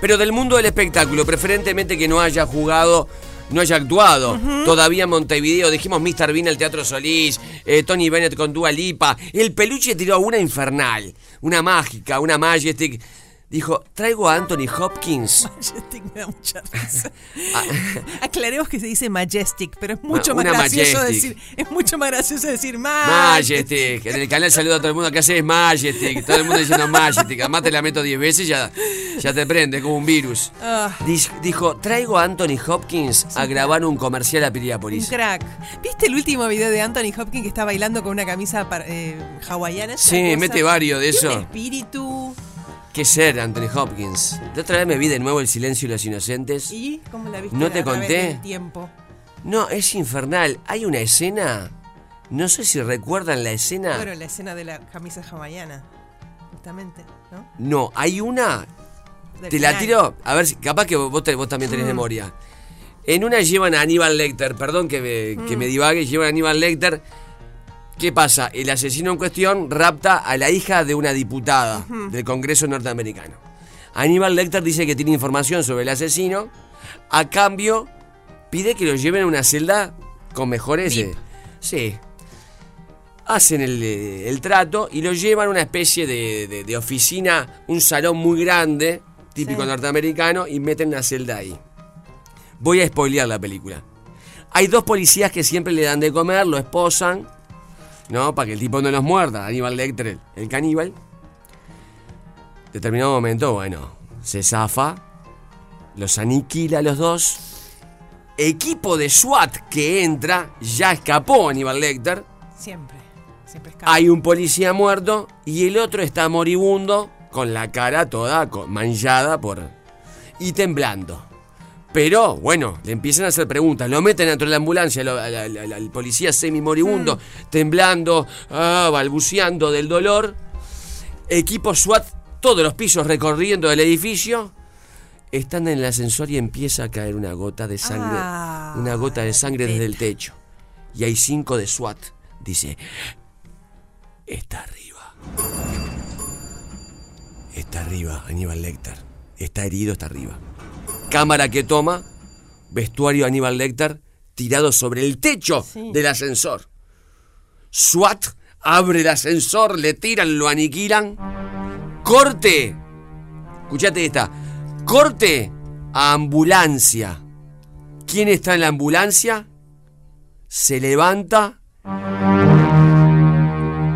pero del mundo del espectáculo, preferentemente que no haya jugado, no haya actuado. Todavía en Montevideo, dijimos Mr. Bean, el Teatro Solís, eh, Tony Bennett con Dua Lipa. El peluche tiró una infernal, una mágica, una majestic. Dijo, traigo a Anthony Hopkins. Majestic me da mucha risa. Ah. Aclaremos que se dice majestic, pero es mucho más gracioso majestic. decir. Es mucho más gracioso decir majestic. Majestic. En el canal saludo a todo el mundo que hace es Majestic. Todo el mundo diciendo Majestic. Además te la meto 10 veces y ya, ya te prende, es como un virus. Ah, Dijo, traigo a Anthony Hopkins a grabar un comercial a un Piriápolis. crack. ¿Viste el último video de Anthony Hopkins que está bailando con una camisa eh, hawaiana? Sí, mete varios de eso. espíritu. ¿Qué ser, Anthony Hopkins? De otra vez me vi de nuevo El silencio y los inocentes. ¿Y cómo la viste? ¿No te conté? tiempo? No, es infernal. Hay una escena. No sé si recuerdan la escena. Bueno, la escena de la camisa hawaiana. Justamente, ¿no? No, hay una. Del Te la tiro. A ver. Capaz que vos, te- vos también tenés memoria. En una llevan a Aníbal Lecter. Perdón que me, que me divague. Llevan a Aníbal Lecter. ¿Qué pasa? El asesino en cuestión rapta a la hija de una diputada del Congreso norteamericano. Aníbal Lecter dice que tiene información sobre el asesino. A cambio, pide que lo lleven a una celda con mejores. Eh, sí. Hacen el, eh, el trato y lo llevan a una especie de, de- de oficina, un salón muy grande, típico Sí. norteamericano, y meten una celda ahí. Voy a spoilear la película. Hay dos policías que siempre le dan de comer, lo esposan, ¿no? Para que el tipo no los muerda, Aníbal Lecter, el, caníbal. Determinado momento, bueno, se zafa, los aniquila a los dos. Equipo de SWAT que entra, ya escapó Aníbal Lecter. Siempre. Siempre escapa. Hay un policía muerto y el otro está moribundo con la cara toda manchada por... y temblando. Pero, bueno, le empiezan a hacer preguntas. Lo meten dentro de la ambulancia, lo- al, al- al- al policía semi-moribundo, temblando, ah, balbuceando del dolor. Equipo SWAT, todos los pisos recorriendo el edificio. Están en el ascensor y empieza a caer una gota de sangre. Ah, una gota de sangre desde el techo. Y hay cinco de SWAT. Dice, Está arriba. Está arriba, Aníbal Lecter. Está herido, está arriba. Cámara que toma, vestuario Aníbal Lecter, tirado sobre el techo Sí. del ascensor. SWAT abre el ascensor, le tiran, lo aniquilan. Corte. Escuchate esta. Corte a ambulancia. ¿Quién está en la ambulancia? Se levanta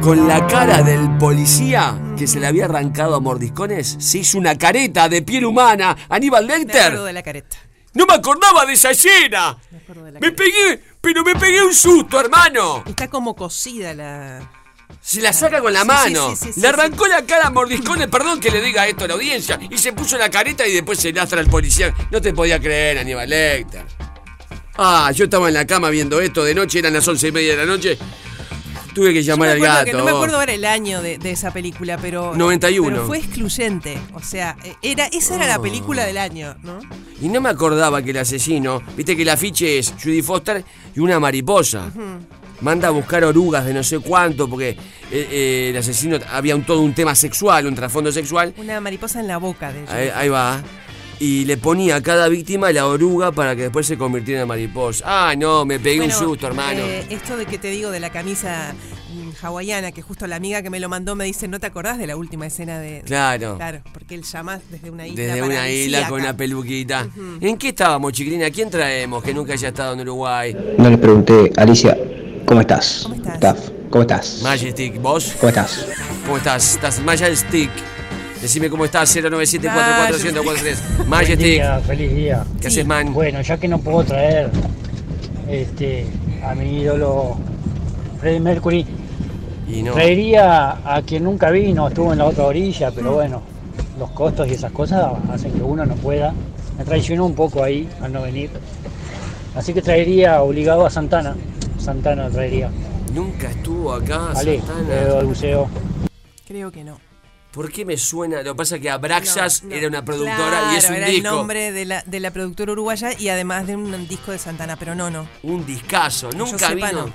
con la cara del policía que se le había arrancado a mordiscones, se hizo una careta de piel humana. Aníbal Me acuerdo Lecter. de la careta. No me acordaba de esa escena. Me acuerdo de la Me careta. pegué, pero me pegué un susto, hermano. Está como cosida la. Se la saca con la Sí, mano. sí, le arrancó la cara a mordiscones, perdón que le diga esto a la audiencia. Y se puso la careta y después se lastra al policía. No te podía creer, Aníbal Lecter. Ah, yo estaba en la cama viendo esto de noche, eran las once y media de la noche. Tuve que llamar al gato. que no me acuerdo ahora el año de, de esa película, pero. 91. Pero fue excluyente. O sea, eh, era, esa era la película del año, ¿no? Y no me acordaba que el asesino, viste que el afiche es Judy Foster y una mariposa. Manda a buscar orugas de no sé cuánto, porque eh, eh, el asesino había un, todo un tema sexual, un trasfondo sexual. Una mariposa en la boca de Ahí, ahí va. Y le ponía a cada víctima la oruga para que después se convirtiera en mariposa. Ah, no, me pegué Bueno, un susto, hermano. eh, esto de que te digo de la camisa hawaiana, que justo la amiga que me lo mandó me dice, ¿no te acordás de la última escena de... Claro. Claro, porque él llama desde una isla Desde una isla con una peluquita. ¿En qué estábamos, chiquilina? ¿Quién traemos que nunca haya estado en Uruguay? No le pregunté, Alicia, ¿cómo estás? ¿Cómo estás? Taf, ¿cómo estás? Majestic, ¿vos? ¿Cómo estás? ¿Cómo estás? ¿Estás Majestic? Decime cómo estás, 0974443. Feliz Majestic. día, feliz día. ¿Qué haces, man? Bueno, ya que no puedo traer este, a mi ídolo Freddie Mercury, Y no. traería a quien nunca vino, estuvo en la otra orilla, pero bueno, los costos y esas cosas hacen que uno no pueda. me traicionó un poco ahí al no venir. Así que traería obligado a Santana. Santana traería. Nunca estuvo acá, Ale, Santana. de buceo. Creo que no. ¿Por qué me suena? Lo que pasa es que Abraxas No, no. era una productora Claro, y es un era disco. el nombre de la, de la productora uruguaya y además de un disco de Santana, pero no, no. Un discazo. Nunca sepa, vino. no.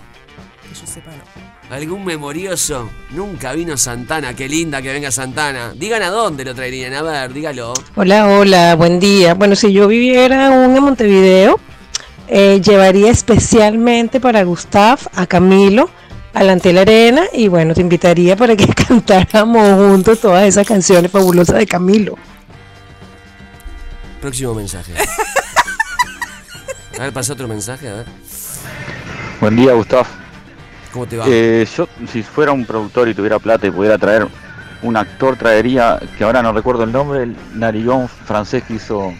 Que yo sepa, no. ¿Algún memorioso? Nunca vino Santana. Qué linda que venga Santana. Digan a dónde lo traerían. A ver, dígalo. Hola, hola, buen día. Bueno, si yo viviera aún en Montevideo, eh, llevaría especialmente para Gustav a Camilo a la Antel Arena y bueno, te invitaría para que cantáramos juntos todas esas canciones fabulosas de Camilo. Próximo mensaje. A ver, pasa otro mensaje, a ver. Buen día, Gustavo. ¿Cómo te va? Eh, yo, si fuera un productor y tuviera plata y pudiera traer un actor, traería, que ahora no recuerdo el nombre, el narigón francés que hizo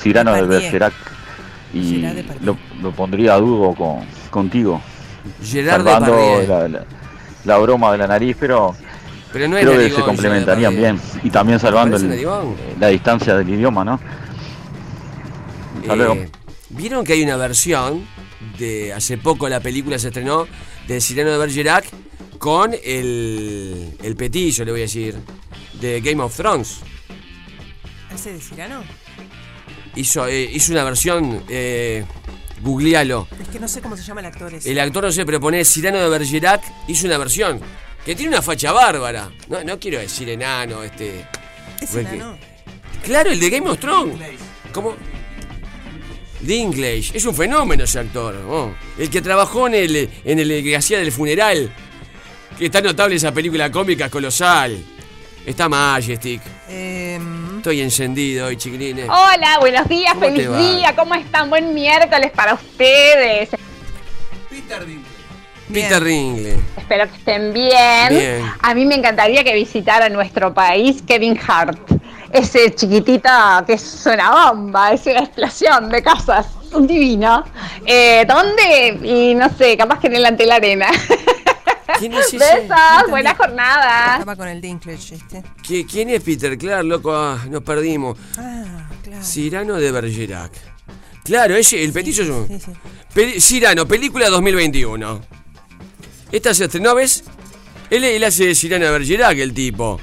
Cyrano de. Bergerac. Y lo, lo pondría a dúo con, contigo, Gerard salvando Depardieu. la, la- la broma de la nariz, pero Pero no es creo que se complementarían bien. Y también salvando el- la distancia del idioma, ¿no? Hasta luego. Eh, ¿Vieron que hay una versión de hace poco la película se estrenó de Cyrano de Bergerac con el, el petillo, le voy a decir, de Game of Thrones? ¿Ese de Cirano? Hizo, eh, hizo una versión, eh, googlealo. Es que no sé cómo se llama el actor ese. El actor no sé, pero pone Cyrano de Bergerac, hizo una versión que tiene una facha bárbara. No, no quiero decir enano, este. Es enano. Claro, el de Game of Thrones. ¿Cómo? Dinklage, es un fenómeno ese actor. oh. El que trabajó en el, en el que hacía del funeral. Que está notable esa película cómica colosal. Está Majestic. Em, Estoy encendido hoy, chiquilines. Hola, buenos días, ¿Cómo te feliz día, ¿cómo están? Buen miércoles para ustedes. Peter Ringle. Espero que estén bien. Bien. A mí me encantaría que visitara nuestro país Kevin Hart. Ese chiquitito que es una bomba, es una explosión de cosas. Un divino. Eh, ¿Dónde? Y no sé, capaz que en el ante la arena. ¿Quién es ese? Besos, buena jornada. estaba con el Dinklage este. ¿Qui- ¿Quién es Peter? Claro, loco, ah, nos perdimos. Ah, claro. Cyrano de Bergerac. Claro, ese, el petillo es un. Sí, sí. Peli- Cyrano, película 2021. Esta se estrenó, ¿ves? Él, él hace de Cyrano de Bergerac, el tipo.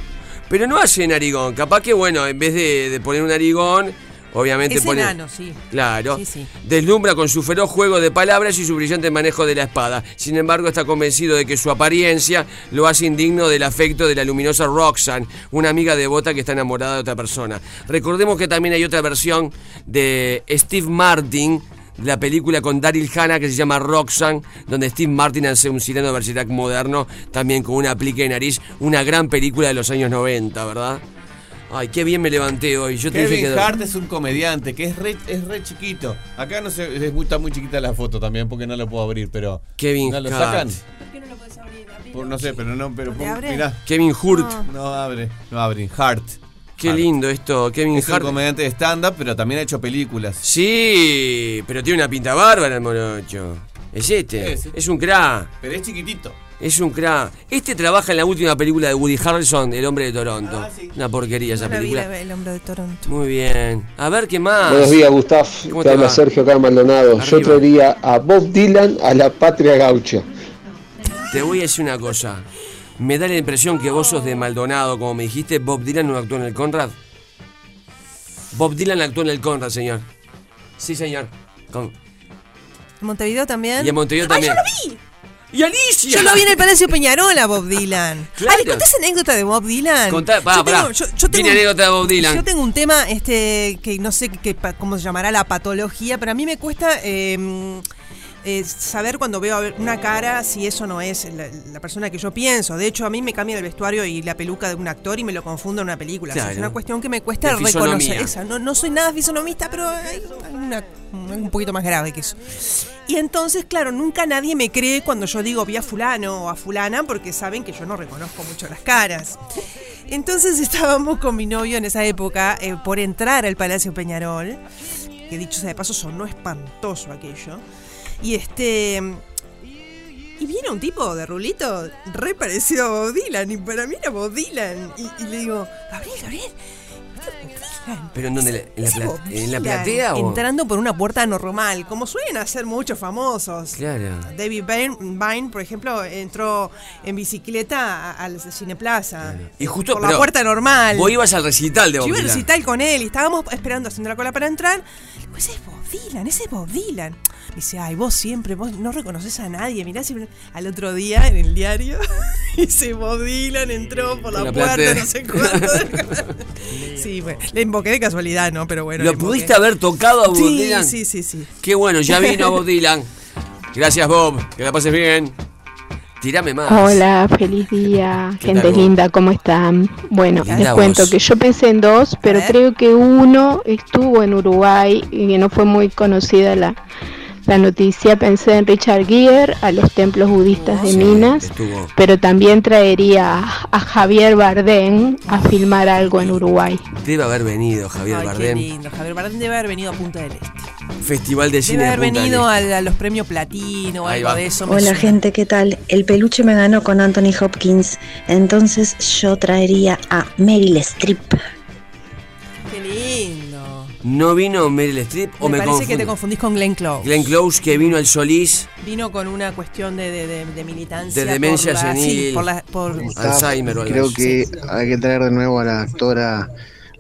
Pero no hace narigón. Capaz que, bueno, en vez de, de poner un narigón, obviamente Es pone. enano, sí. Claro. Sí, sí. Deslumbra con su feroz juego de palabras y su brillante manejo de la espada. Sin embargo, está convencido de que su apariencia lo hace indigno del afecto de la luminosa Roxanne, una amiga devota que está enamorada de otra persona. Recordemos que también hay otra versión de Steve Martin, la película con Daryl Hannah que se llama Roxanne, donde Steve Martin hace un sireno de Bergerac moderno, también con una aplique de nariz, una gran película de los años 90, ¿verdad? Ay, qué bien me levanté hoy. Yo te dije Kevin que... Hart es un comediante que es re, es re chiquito. Acá no sé, es muy, está muy chiquita la foto también porque no lo puedo abrir, pero. Kevin ¿No lo Hart. sacan? Por- no sé, pero no, pero. Kevin Hurt. No abre, no abre. Hart. Qué Hart. lindo esto, Kevin Es un Hart. comediante de stand-up, pero también ha hecho películas. Sí, pero tiene una pinta bárbara el morocho. Es este, es un crack, Pero es chiquitito. es un crack. Este trabaja en la última película de Woody Harrelson, El hombre de Toronto. Ah, sí. Una porquería esa No la vi, película. la- el hombre de Toronto. Muy bien. A ver qué más. Buenos días, Gustav. ¿Cómo Te te habla va? Sergio acá Maldonado. Yo Arriba. traería a Bob Dylan a la patria gaucha. Te voy a decir una cosa. Me da la impresión que vos sos de Maldonado, como me dijiste, Bob Dylan no actuó en el Conrad. Bob Dylan actuó en el Conrad, señor. Sí, señor. Con- ¿En Montevideo también? Y en Montevideo ¡Ay, también. yo lo vi! ¡Y Alicia! Yo lo vi en el Palacio Peñarol a Bob Dylan. Claro. Ay, ¿le contás anécdota de Bob Dylan? Contá, pará, yo tengo, yo- yo tengo un- anécdota de Bob Dylan. Yo tengo un tema este que no sé pa- cómo se llamará la patología, pero a mí me cuesta eh, eh, saber cuando veo una cara si eso no es la, la persona que yo pienso. De hecho, a mí me cambia el vestuario y la peluca de un actor y me lo confundo en una película. O sea, es Claro. una cuestión que me cuesta reconocer. Esa. No, no soy nada fisonomista, pero hay una- un poquito más grave que eso. Y entonces, claro, nunca nadie me cree cuando yo digo vi a fulano o a fulana porque saben que yo no reconozco mucho las caras. Entonces estábamos con mi novio en esa época eh, por entrar al Palacio Peñarol, que dicho sea de paso sonó espantoso aquello. Y este... Y viene un tipo de rulito re parecido a Bob y para mí era Bob. Y, y le digo, Gabriel, Gabriel, ¿Pero en dónde? ¿En la, pla- ¿en la platea o...? Entrando por una puerta normal, como suelen hacer muchos famosos. Claro. David Byrne, Byrne, por ejemplo, entró en bicicleta al Cineplaza. Y justo... Por la puerta normal. Vos ibas al recital de Yo Bob iba al recital con él y estábamos esperando haciendo la cola para entrar. Ese es Bob Dylan, ese es Bob Dylan. Me dice, ay, vos siempre, vos no reconoces a nadie. Mirá, siempre... al otro día en el diario, dice Bob Dylan entró por la, puerta, platea. no sé cuánto. sí, bueno, le invoqué de casualidad, ¿no? Pero bueno. ¿Lo pudiste haber tocado a Bob Sí, Dylan? sí, sí, sí. Qué bueno, ya vino Bob Dylan. Gracias, Bob. Que la pases bien. Tírame más. Hola, feliz día, ¿Qué gente tal linda, ¿cómo están? Bueno, les cuento que yo pensé en dos, pero creo que uno estuvo en Uruguay y que no fue muy conocida la, la noticia. Pensé en Richard Gere, a los templos budistas de Sí, Minas, pero también traería a, Javier Bardem a filmar algo en Uruguay. Debe haber venido Javier Ay, qué Bardem. lindo. Javier Bardem debe haber venido a Punta del Este. Festival de cine Debe de haber Punta del venido Este. a, a los premios platino o Ahí algo va. de eso. me Hola suena. gente, ¿qué tal? El peluche me ganó con Anthony Hopkins, entonces yo traería a Meryl Streep. ¿No vino Meryl Streep o me, me, parece que te confundís con Glenn Close. Glenn Close que vino al Solís, Vino con una cuestión de, de- de- de militancia. De demencia por la- sí, senil. por la- por- Alzheimer o algo Creo que hay que traer de nuevo a la actora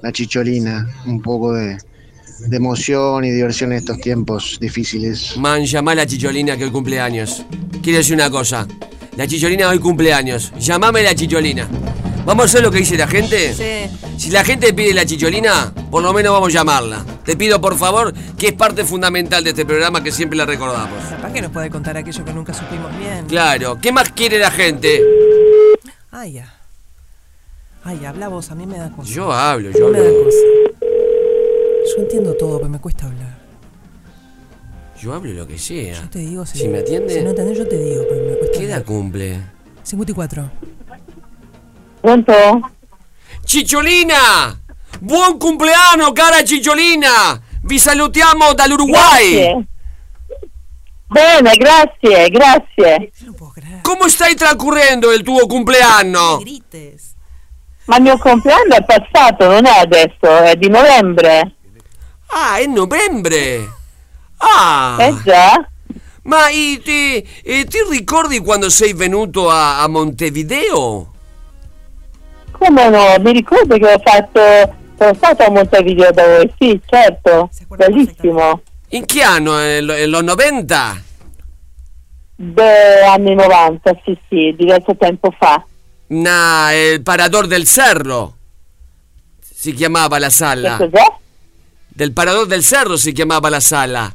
La Chicholina, un poco de, de emoción y diversión en estos tiempos difíciles. Man, llamá a la chicholina que hoy cumpleaños. Quiero decir una cosa. La chicholina hoy cumpleaños. Llamame la chicholina. ¿Vamos a hacer lo que dice la gente? Sí. Si la gente pide la chicholina, por lo menos vamos a llamarla. Te pido por favor, que es parte fundamental de este programa que siempre la recordamos. Capaz que nos puede contar aquello que nunca supimos bien. Claro, ¿qué más quiere la gente? Ay, ya. Ay, habla vos, a mí me da cosa. Yo hablo, yo me da hablo. cosa. Yo entiendo todo, pero me cuesta hablar. Yo hablo lo que sea. Yo te digo, Si me atiende. Si no entendés, yo te digo, pero me cuesta ¿Qué edad hablar. cumple? 54. Pronto? ¡Chicholina! ¡Buon cumpleaños, cara Chicholina! Vi salutiamo dall'Uruguay! Grazie. Bene, grazie, grazie. ¿Cómo stai transcurriendo el tuo cumpleaños? Ma il mio compleanno è passato, non è adesso, è di novembre. Ah, è novembre! Ah! Eh già. Ma i- ti, eh, ti ricordi quando sei venuto a, a Montevideo? Come no? Mi ricordo che ho fatto. Sono stato a Montevideo da voi, sì, certo. Bellissimo. In che anno? Eh, lo- eh, Los 90? De anni 90, sì, sì, diverso tempo fa. Na, el Parador del Cerro. Si chiamava la sala. Che cos'è? Del Parador del Cerro si chiamava la sala.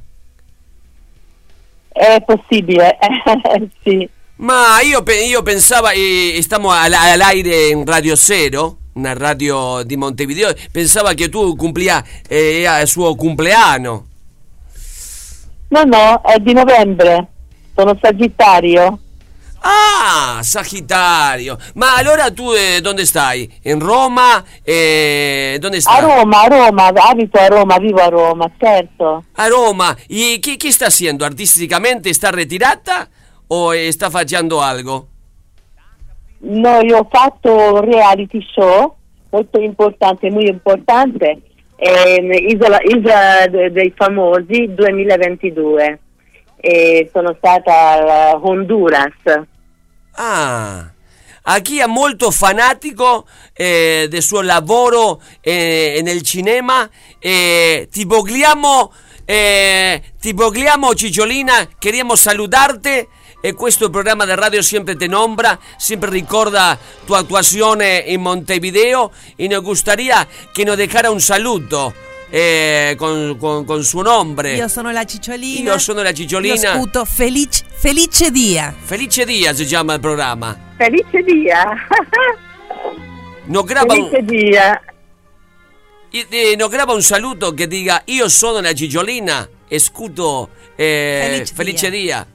È possibile, sì. Ma io, io pensavo, eh, stiamo al, al aire in Radio Zero, una radio di Montevideo, pensavo che tu complia eh, il suo compleanno. No, no, è di novembre. Sono Sagittario. Ah, Sagittario. Ma allora tu eh, dove stai? In Roma? Eh, dove A? Roma, a Roma, abito a Roma, vivo a Roma, certo. A Roma. ¿Y qué, qué está haciendo? ¿Artísticamente está retirata o está facendo algo? No, io ho fatto un reality show molto importante, molto importante, ehm, Isola, Isola de- dei Famosi 2022. E sono stata a Honduras. Ah, aquí è molto fanatico eh, del suo lavoro eh, nel cinema. Eh, ti vogliamo, eh, ti vogliamo Cicciolina, queríamos saludarte. E questo programma di radio sempre te nombra, sempre ricorda tua attuazione in Montevideo e nos gustaría che nos dejara un saluto eh, con, con, con suo nome. Io sono la Cicciolina. Io sono la felice, felice dia. Felice Dia si chiama il programma. Felice dia! Nos graba un, Felice dia! y- eh, nos graba un saluto che diga io sono la Cicciolina e scuto eh, Felice Felice Dia.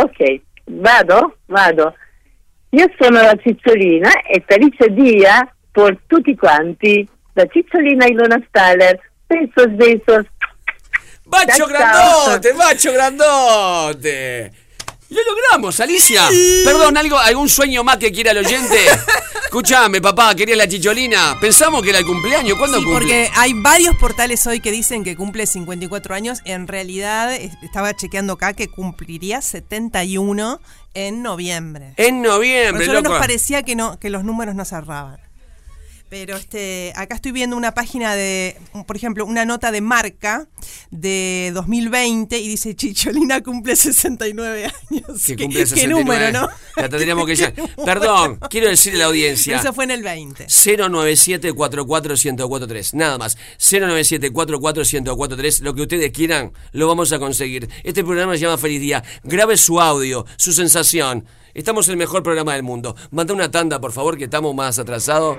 Ok, vado, vado. Io sono la Cicciolina e felice dia per tutti quanti. La Cicciolina Ilona Staller. Besos, besos. Bacio Ciao, ciao. grandote, bacio grandote. Lo logramos, Alicia. Perdón, algo, algún sueño más que quiera el oyente. Escuchame, papá, querías la chicholina. Pensamos que era el cumpleaños. ¿Cuándo Sí, cumple? porque hay varios portales hoy que dicen que cumple 54 años. En realidad, es- estaba chequeando acá que cumpliría 71 en noviembre. En noviembre, Nosotros loco. nos parecía que no, que los números no cerraban. Pero este, acá estoy viendo una página de, por ejemplo, una nota de marca de 2020 y dice Chicholina cumple 69 años. Que ¿Qué- cumple qué 69. número, no? La tendríamos que ¿Qué ya. Perdón, quiero decirle a la audiencia. Eso fue en el 20. 097-44-1043. Nada más. 097-44-1043. Lo que ustedes quieran, lo vamos a conseguir. Este programa se llama Feliz Día. Grabe su audio, su sensación. Estamos en el mejor programa del mundo. Manda una tanda, por favor, que estamos más atrasados.